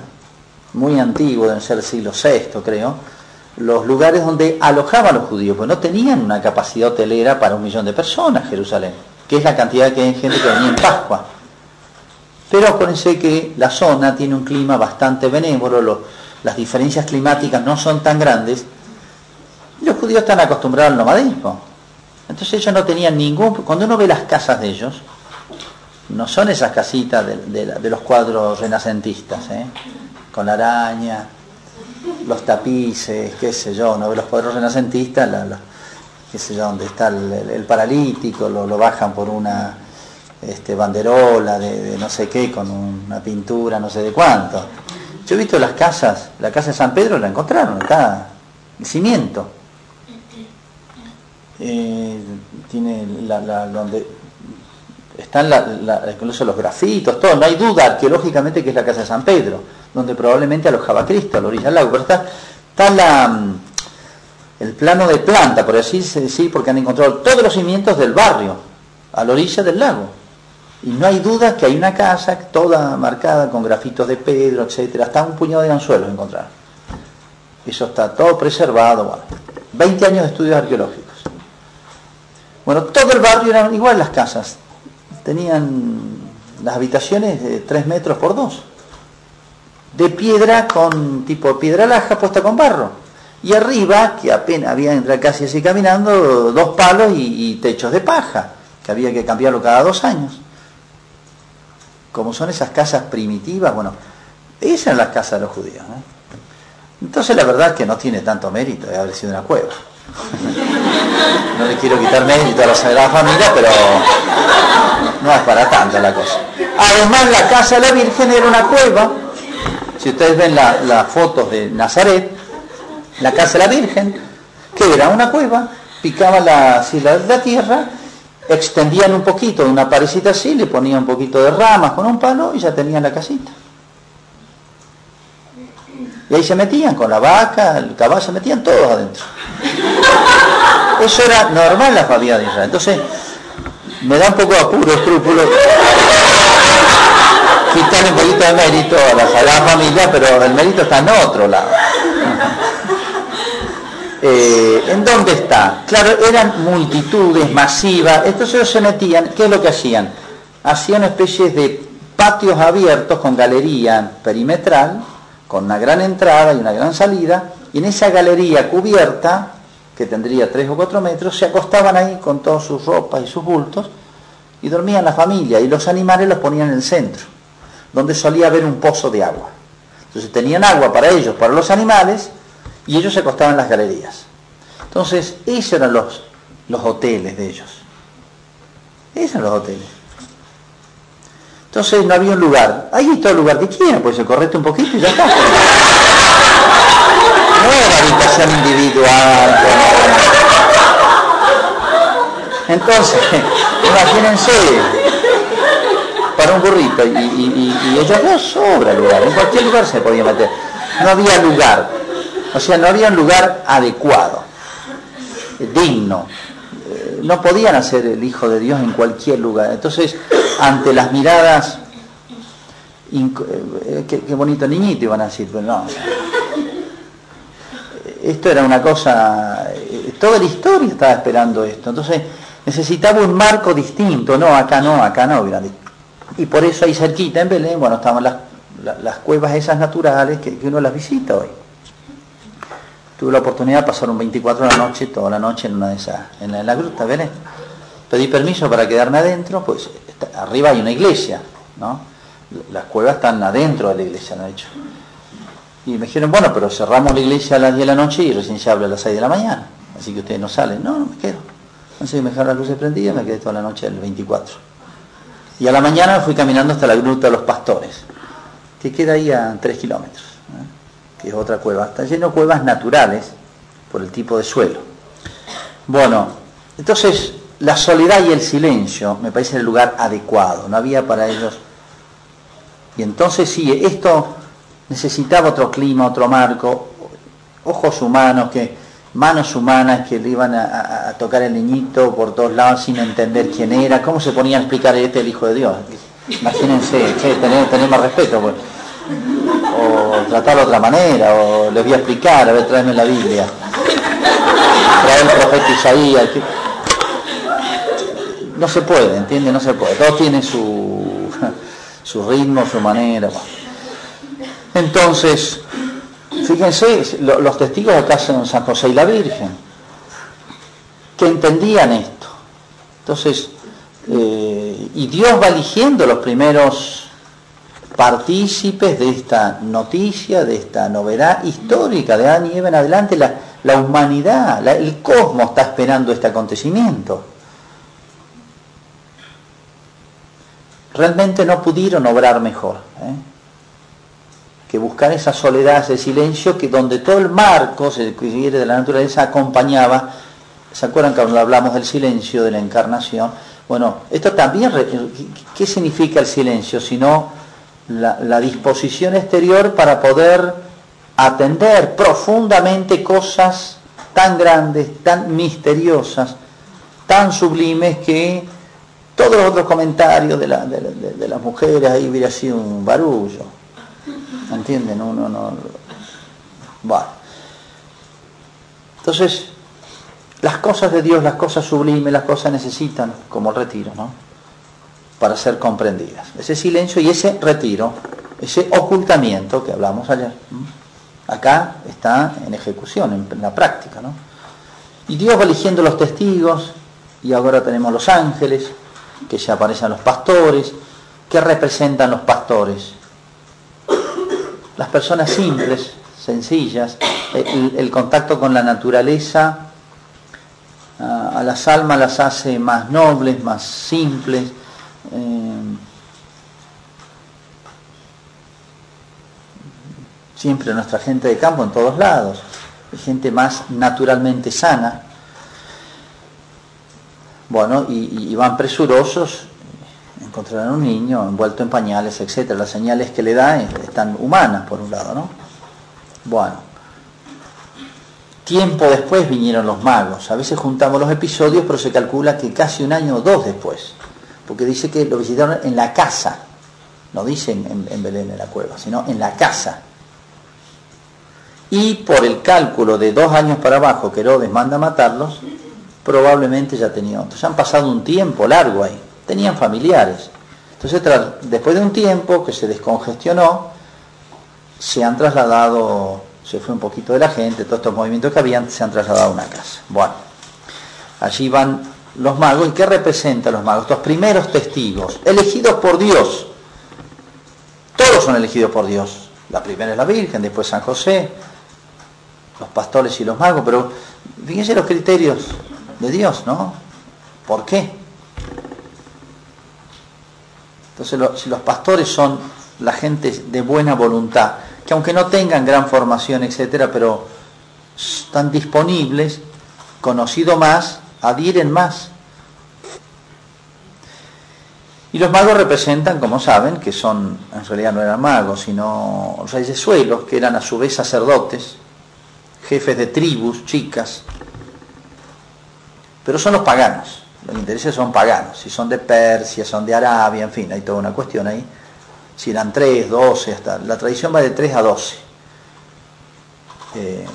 muy antiguos, deben ser siglo VI creo, los lugares donde alojaban los judíos, pues no tenían una capacidad hotelera para un millón de personas Jerusalén, que es la cantidad de gente que venía en Pascua. Pero acuérdense que la zona tiene un clima bastante benévolo, lo, las diferencias climáticas no son tan grandes, los judíos están acostumbrados al nomadismo. Entonces ellos no tenían ningún... Cuando uno ve las casas de ellos, no son esas casitas de, los cuadros renacentistas, ¿eh? con la araña, los tapices, qué sé yo, no ve los cuadros renacentistas, qué sé yo, donde está el, paralítico, lo, bajan por una este, banderola de, de, no sé qué, con una pintura, no sé de cuánto. Yo he visto las casas, la casa de San Pedro la encontraron, está el cimiento. Eh, tiene la, la, donde están incluso los grafitos, todo, no hay duda arqueológicamente que es la casa de San Pedro, donde probablemente alojaba Cristo, a la orilla del lago, pero está, está la, el plano de planta, por así decir, porque han encontrado todos los cimientos del barrio, a la orilla del lago. Y no hay duda que hay una casa toda marcada con grafitos de Pedro, etcétera, hasta un puñado de anzuelos encontraron. Eso está todo preservado, bueno. 20 años de estudios arqueológicos. Bueno, todo el barrio eran igual las casas. Tenían las habitaciones de 3 metros por 2. De piedra con tipo piedra laja puesta con barro. Y arriba, que apenas había entrar casi así caminando, dos palos y, techos de paja, que había que cambiarlo cada dos años. Como son esas casas primitivas, bueno, esas eran las casas de los judíos. ¿eh? Entonces la verdad es que no tiene tanto mérito de haber sido una cueva. No le quiero quitar mérito a la Sagrada Familia, pero no es para tanto la cosa. Además, la casa de la Virgen era una cueva. Si ustedes ven las la fotos de Nazaret, la casa de la Virgen, que era una cueva, picaban la, la, la tierra, extendían un poquito, una parecita así, le ponían un poquito de ramas con un palo y ya tenían la casita. Y ahí se metían con la vaca, el caballo, se metían todos adentro. Eso era normal en la familia de Israel. Entonces, me da un poco de apuro, escrúpulo, quitarle un poquito de mérito a la Familia, pero el mérito está en otro lado. Eh, ¿En dónde está? Claro, eran multitudes masivas, entonces ellos se metían, ¿qué es lo que hacían? Hacían especies de patios abiertos con galería perimetral, con una gran entrada y una gran salida, y en esa galería cubierta, que tendría tres o cuatro metros, se acostaban ahí con todas sus ropas y sus bultos, y dormían la familia, y los animales los ponían en el centro, donde solía haber un pozo de agua. Entonces tenían agua para ellos, para los animales, y ellos se acostaban en las galerías. Entonces, esos eran los, los hoteles de ellos. Esos eran los hoteles. Entonces no había un lugar. Ahí está el lugar que quieran, pues se correte un poquito y ya está. No era habitación individual. Entonces, imagínense, para un burrito y, y, y, ellos dos sobra lugar, en cualquier lugar se podía meter. No había lugar, o sea, no había un lugar adecuado, digno. Eh, no podían hacer el Hijo de Dios en cualquier lugar. Entonces, ante las miradas, eh, qué, qué bonito niñito iban a decir, pero no. Esto era una cosa, eh, toda la historia estaba esperando esto. Entonces, necesitaba un marco distinto, no, acá no, acá no, Y por eso ahí cerquita en Belén, bueno, estaban las, cuevas esas naturales que, uno las visita hoy. Tuve la oportunidad de pasar un 24 de la noche, toda la noche en una de esas, en la, en la gruta, Belén. Pedí permiso para quedarme adentro, pues arriba hay una iglesia, ¿no? Las cuevas están adentro de la iglesia, ¿no? hecho. Y me dijeron, bueno, pero cerramos la iglesia a las 10 de la noche y recién se habla a las 6 de la mañana. Así que ustedes no salen. No, no me quedo. Entonces me dejaron las luces prendidas y me quedé toda la noche el 24. Y a la mañana fui caminando hasta la gruta de los pastores, que queda ahí a 3 kilómetros, que es otra cueva. Está lleno de cuevas naturales por el tipo de suelo. Bueno, entonces la soledad y el silencio me parece el lugar adecuado. No había para ellos. Y entonces sí, esto necesitaba otro clima, otro marco, ojos humanos que manos humanas que le iban a, tocar el niñito por todos lados sin entender quién era, cómo se ponía a explicar este el Hijo de Dios. Imagínense, más respeto, pues. O tratarlo de otra manera, o les voy a explicar, a ver, tráeme la Biblia, traer el profeta Isaías. No se puede, ¿entiende? No se puede. Todos tienen su, su ritmo, su manera. Entonces, Fíjense, los testigos acá son San José y la Virgen, que entendían esto. Entonces, eh, y Dios va eligiendo los primeros partícipes de esta noticia, de esta novedad histórica de Adán y Eva en adelante, la, humanidad, el cosmos está esperando este acontecimiento. Realmente no pudieron obrar mejor. ¿eh? que buscar esa soledad, ese silencio, que donde todo el marco, se quiere, de la naturaleza acompañaba, ¿se acuerdan cuando hablamos del silencio, de la encarnación? Bueno, esto también, ¿qué significa el silencio? Sino la, disposición exterior para poder atender profundamente cosas tan grandes, tan misteriosas, tan sublimes que todos los otros comentarios de, la, las mujeres ahí hubiera sido un barullo. ¿Entienden? Uno no. Bueno. Entonces, las cosas de Dios, las cosas sublimes, las cosas necesitan como el retiro, ¿no? Para ser comprendidas. Ese silencio y ese retiro, ese ocultamiento que hablamos ayer, acá está en ejecución, en la práctica, ¿no? Y Dios va eligiendo los testigos, y ahora tenemos los ángeles, que ya aparecen los pastores, ¿qué representan los pastores? las personas simples, sencillas, el, contacto con la naturaleza a, las almas las hace más nobles, más simples. Eh, siempre nuestra gente de campo en todos lados, gente más naturalmente sana. Bueno, y, van presurosos encontrarán un niño envuelto en pañales, etcétera. Las señales que le da están humanas, por un lado, ¿no? Bueno. Tiempo después vinieron los magos. A veces juntamos los episodios, pero se calcula que casi un año o dos después. Porque dice que lo visitaron en la casa. No dicen en, Belén, en la cueva, sino en la casa. Y por el cálculo de dos años para abajo que Herodes manda matarlos, probablemente ya tenía otros. Han pasado un tiempo largo ahí tenían familiares. Entonces, después de un tiempo que se descongestionó, se han trasladado, se fue un poquito de la gente, todos estos movimientos que habían, se han trasladado a una casa. Bueno, allí van los magos. ¿Y qué representan los magos? Estos primeros testigos, elegidos por Dios. Todos son elegidos por Dios. La primera es la Virgen, después San José, los pastores y los magos, pero fíjense los criterios de Dios, ¿no? ¿Por qué? Entonces si los pastores son la gente de buena voluntad, que aunque no tengan gran formación, etcétera, pero están disponibles, conocido más, adhieren más. Y los magos representan, como saben, que son, en realidad no eran magos, sino suelos, que eran a su vez sacerdotes, jefes de tribus, chicas, pero son los paganos, los intereses son paganos, si son de Persia, son de Arabia, en fin, hay toda una cuestión ahí, si eran 3, 12, hasta, la tradición va de 3 a 12. Eh,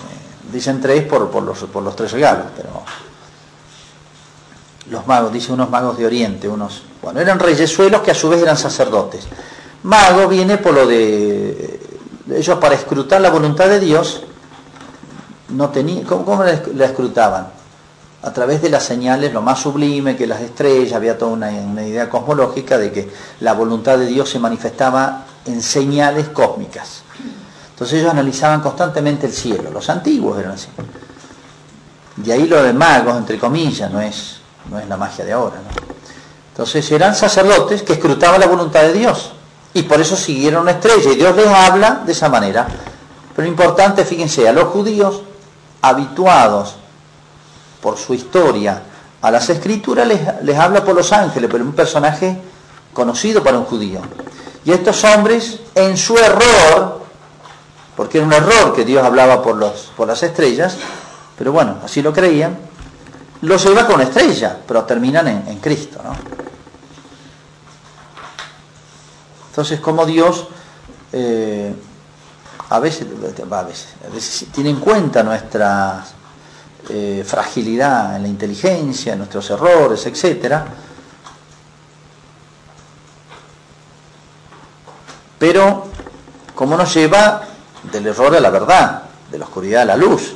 dicen 3 por, por, los, por los tres regalos, pero los magos, dice unos magos de Oriente, unos, bueno, eran reyesuelos que a su vez eran sacerdotes. Mago viene por lo de ellos para escrutar la voluntad de Dios, no tenían, ¿cómo, la escrutaban? A través de las señales, lo más sublime, que las estrellas, había toda una, una idea cosmológica de que la voluntad de Dios se manifestaba en señales cósmicas. Entonces ellos analizaban constantemente el cielo, los antiguos eran así. De ahí lo de magos, entre comillas, no es no es la magia de ahora. Entonces eran sacerdotes que escrutaban la voluntad de Dios y por eso siguieron una estrella y Dios les habla de esa manera. Pero importante, fíjense, a los judíos habituados por su historia a las escrituras les, les habla por los ángeles, pero un personaje conocido para un judío. Y estos hombres, en su error, porque era un error que Dios hablaba por, los, por las estrellas, pero bueno, así lo creían, los lleva con estrella, pero terminan en, Cristo. ¿no? Entonces, como Dios eh, a, veces, a, veces, tiene en cuenta nuestra eh, fragilidad en la inteligencia, nuestros errores, etc. Pero, como nos lleva del error a la verdad, de la oscuridad a la luz,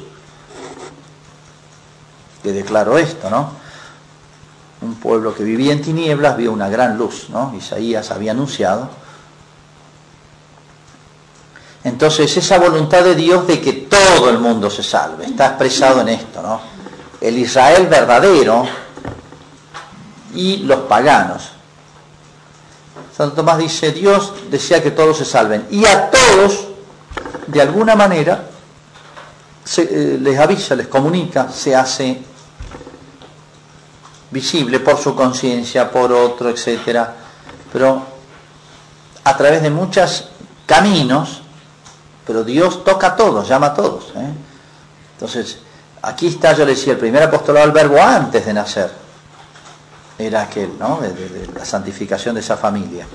que declaró esto, ¿no? Un pueblo que vivía en tinieblas vio una gran luz, ¿no? Isaías había anunciado. Entonces esa voluntad de Dios de que todo el mundo se salve, está expresado en esto, ¿no? El Israel verdadero y los paganos. Santo Tomás dice, Dios desea que todos se salven. Y a todos, de alguna manera, eh, les avisa, les comunica, se hace visible por su conciencia, por otro, etcétera, pero a través de muchos caminos, pero Dios toca a todos, llama a todos. ¿eh? Entonces, aquí está, yo le decía, el primer apostolado del verbo antes de nacer, era aquel, ¿no? De, la santificación de esa familia.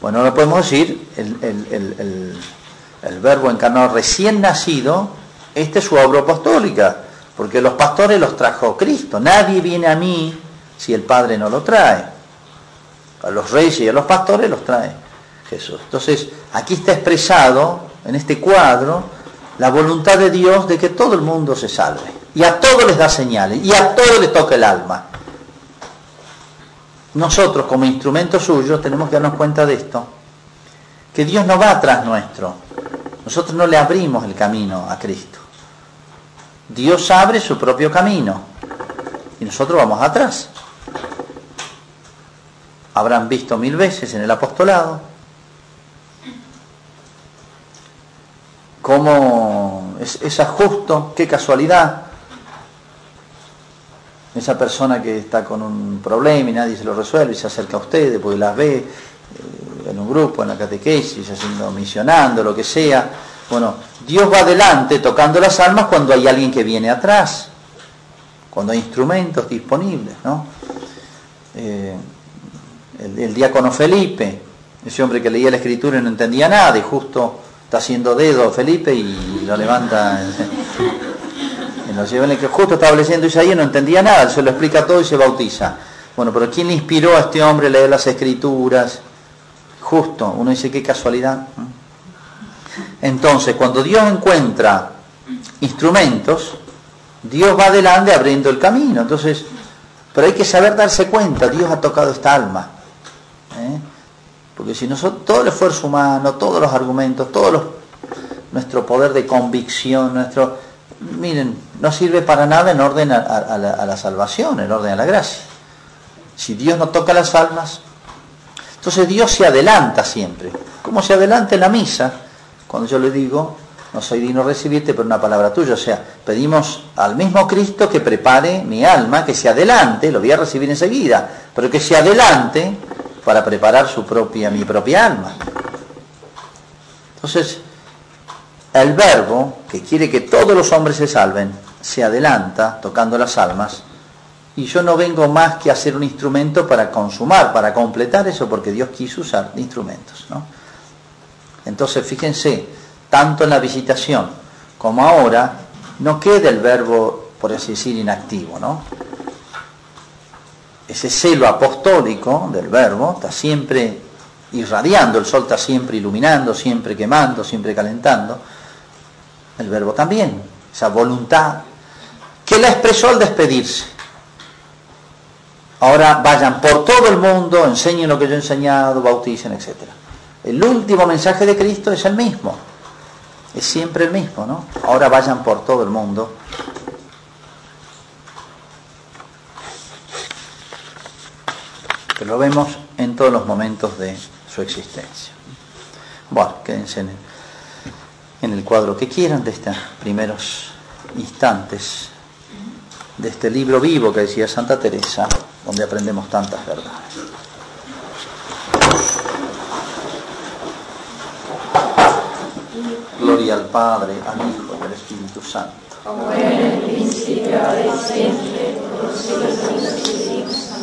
Bueno, ahora podemos decir, el, el verbo encarnado recién nacido, esta es su obra apostólica, porque los pastores los trajo Cristo. Nadie viene a mí si el Padre no lo trae. A los reyes y a los pastores los trae Jesús. Entonces, aquí está expresado, en este cuadro, la voluntad de Dios de que todo el mundo se salve. Y a todos les da señales, y a todos les toca el alma. Nosotros, como instrumento suyo, tenemos que darnos cuenta de esto, que Dios no va atrás nuestro. Nosotros no le abrimos el camino a Cristo. Dios abre su propio camino. Y nosotros vamos atrás. Habrán visto mil veces en el apostolado, cómo es, es justo, qué casualidad, esa persona que está con un problema y nadie se lo resuelve y se acerca a ustedes porque las ve eh, en un grupo, en la catequesis, haciendo, misionando, lo que sea. Bueno, Dios va adelante tocando las almas cuando hay alguien que viene atrás, cuando hay instrumentos disponibles, ¿no? Eh, el, diácono Felipe, ese hombre que leía la escritura y no entendía nada, y justo está haciendo dedo Felipe y lo levanta. En, lo lleva en el que justo estaba leyendo Isaías y no entendía nada, se lo explica todo y se bautiza. Bueno, pero ¿quién le inspiró a este hombre a leer las escrituras? Justo, uno dice qué casualidad. Entonces, cuando Dios encuentra instrumentos, Dios va adelante abriendo el camino. Entonces, pero hay que saber darse cuenta, Dios ha tocado esta alma. ¿eh? Porque si nosotros, todo el esfuerzo humano, todos los argumentos, todo nuestro poder de convicción, nuestro, miren, no sirve para nada en orden a, la, salvación, en orden a la gracia. Si Dios no toca las almas, entonces Dios se adelanta siempre. como se adelanta en la misa? Cuando yo le digo, no soy digno recibirte, pero una palabra tuya. O sea, pedimos al mismo Cristo que prepare mi alma, que se adelante, lo voy a recibir enseguida, pero que se adelante para preparar su propia, mi propia alma. Entonces, el verbo que quiere que todos los hombres se salven, se adelanta tocando las almas, y yo no vengo más que a ser un instrumento para consumar, para completar eso, porque Dios quiso usar instrumentos. ¿no? Entonces, fíjense, tanto en la visitación como ahora, no queda el verbo, por así decir, inactivo, ¿no? Ese celo apostólico del verbo está siempre irradiando, el sol está siempre iluminando, siempre quemando, siempre calentando. El verbo también, esa voluntad que la expresó al despedirse. Ahora vayan por todo el mundo, enseñen lo que yo he enseñado, bauticen, etc. El último mensaje de Cristo es el mismo es siempre el mismo, ¿no? Ahora vayan por todo el mundo. Que lo vemos en todos los momentos de su existencia. Bueno, quédense en el, en el cuadro que quieran de estos primeros instantes de este libro vivo que decía Santa Teresa, donde aprendemos tantas verdades. Gloria al Padre, al Hijo y al Espíritu Santo. Como en el principio, ahora y siempre, por los siglos de los siglos.